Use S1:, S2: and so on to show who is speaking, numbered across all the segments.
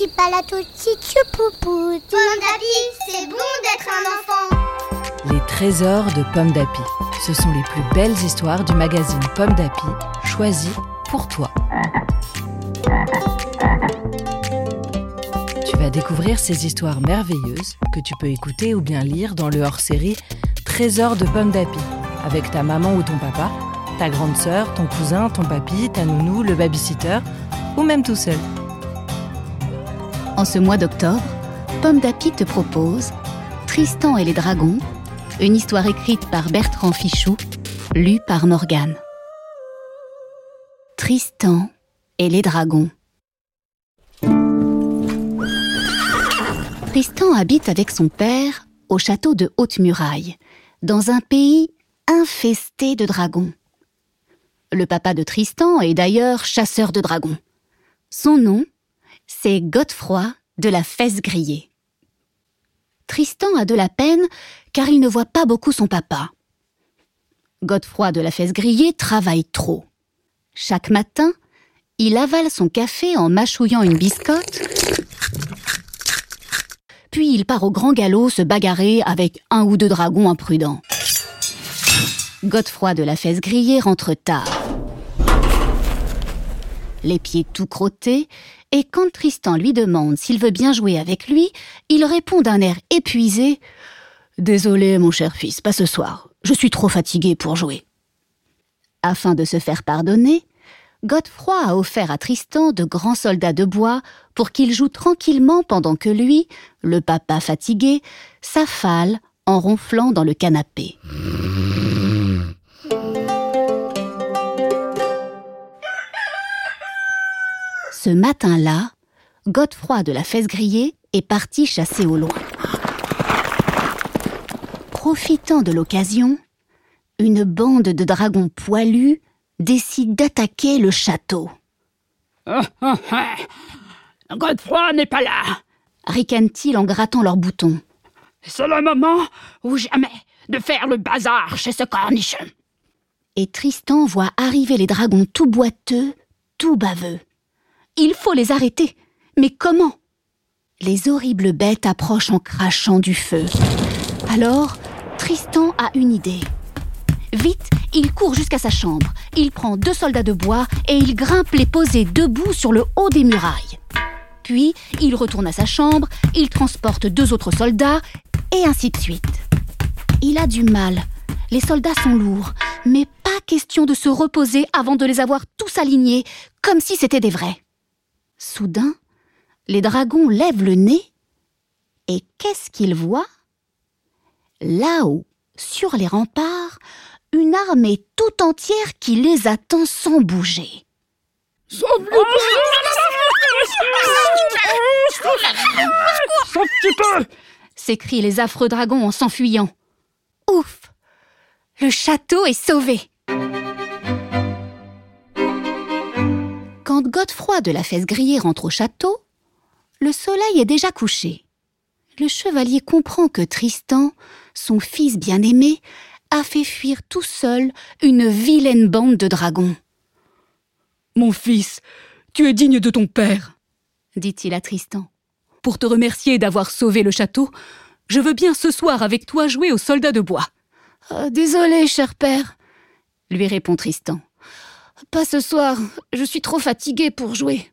S1: tutti palatucci tchoupoupou.
S2: Pomme d'Api, c'est bon d'être un enfant.
S3: Les trésors de Pomme d'Api. Ce sont les plus belles histoires du magazine Pomme d'Api, choisies pour toi. Tu vas découvrir ces histoires merveilleuses que tu peux écouter ou bien lire dans le hors-série Trésors de Pomme d'Api, avec ta maman ou ton papa, ta grande sœur, ton cousin, ton papy, ta nounou, le babysitter, ou même tout seul.
S4: En ce mois d'octobre, Pomme d'Api te propose Tristan et les dragons, une histoire écrite par Bertrand Fichou, lue par Morgane. Tristan et les dragons. Tristan habite avec son père au château de Haute-Muraille, dans un pays infesté de dragons. Le papa de Tristan est d'ailleurs chasseur de dragons. Son nom, c'est Godefroy de la Fesse Grillée. Tristan a de la peine car il ne voit pas beaucoup son papa. Godefroy de la Fesse Grillée travaille trop. Chaque matin, il avale son café en mâchouillant une biscotte, puis il part au grand galop se bagarrer avec un ou deux dragons imprudents. Godefroy de la Fesse Grillée rentre tard les pieds tout crottés, et quand Tristan lui demande s'il veut bien jouer avec lui, il répond d'un air épuisé Désolé, mon cher fils, pas ce soir. Je suis trop fatigué pour jouer. Afin de se faire pardonner, Godefroy a offert à Tristan de grands soldats de bois pour qu'il joue tranquillement pendant que lui, le papa fatigué, s'affale en ronflant dans le canapé. Ce matin-là, Godefroy de la Fesse Grillée est parti chasser au loin. Profitant de l'occasion, une bande de dragons poilus décide d'attaquer le château.
S5: Godefroy n'est pas là,
S4: ricanent-ils en grattant leurs boutons.
S5: C'est le moment ou jamais de faire le bazar chez ce cornichon.
S4: Et Tristan voit arriver les dragons tout boiteux, tout baveux. Il faut les arrêter. Mais comment? Les horribles bêtes approchent en crachant du feu. Alors, Tristan a une idée. Vite, il court jusqu'à sa chambre. Il prend deux soldats de bois et il grimpe les poser debout sur le haut des murailles. Puis, il retourne à sa chambre, il transporte deux autres soldats, et ainsi de suite. Il a du mal. Les soldats sont lourds, mais pas question de se reposer avant de les avoir tous alignés, comme si c'était des vrais. Soudain, les dragons lèvent le nez et qu'est-ce qu'ils voient? Là-haut, sur les remparts, une armée tout entière qui les attend sans bouger. s'écrient les affreux dragons en s'enfuyant. Ouf Le château est sauvé Quand Godefroy de la Fesse Grillée rentre au château, le soleil est déjà couché. Le chevalier comprend que Tristan, son fils bien-aimé, a fait fuir tout seul une vilaine bande de dragons.
S6: Mon fils, tu es digne de ton père,
S4: dit-il à Tristan.
S6: Pour te remercier d'avoir sauvé le château, je veux bien ce soir avec toi jouer aux soldats de bois.
S4: Oh, désolé, cher père, lui répond Tristan. Pas ce soir, je suis trop fatigué pour jouer.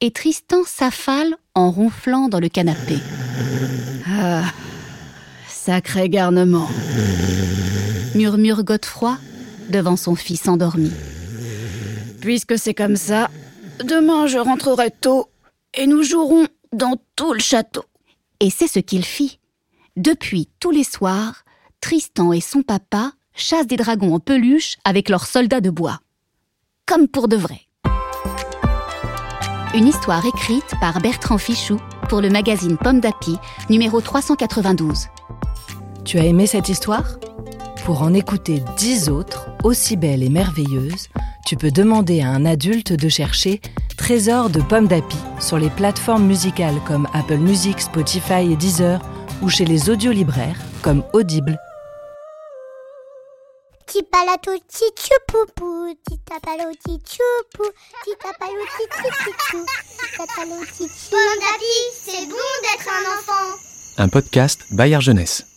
S4: Et Tristan s'affale en ronflant dans le canapé.
S3: Ah, sacré garnement,
S4: murmure Godefroy devant son fils endormi.
S3: Puisque c'est comme ça, demain je rentrerai tôt et nous jouerons dans tout le château.
S4: Et c'est ce qu'il fit. Depuis tous les soirs, Tristan et son papa chassent des dragons en peluche avec leurs soldats de bois comme pour de vrai. Une histoire écrite par Bertrand Fichou pour le magazine Pomme d'Api, numéro 392.
S3: Tu as aimé cette histoire? Pour en écouter dix autres, aussi belles et merveilleuses, tu peux demander à un adulte de chercher Trésor de Pomme d'Api sur les plateformes musicales comme Apple Music, Spotify et Deezer ou chez les audiolibraires comme Audible
S1: Tipalato tichupoupou, titapalo tichoupou, titapalo tichichichou, titapalo tichou.
S2: Pomme d'api, c'est bon d'être un enfant.
S7: Un podcast Bayard Jeunesse.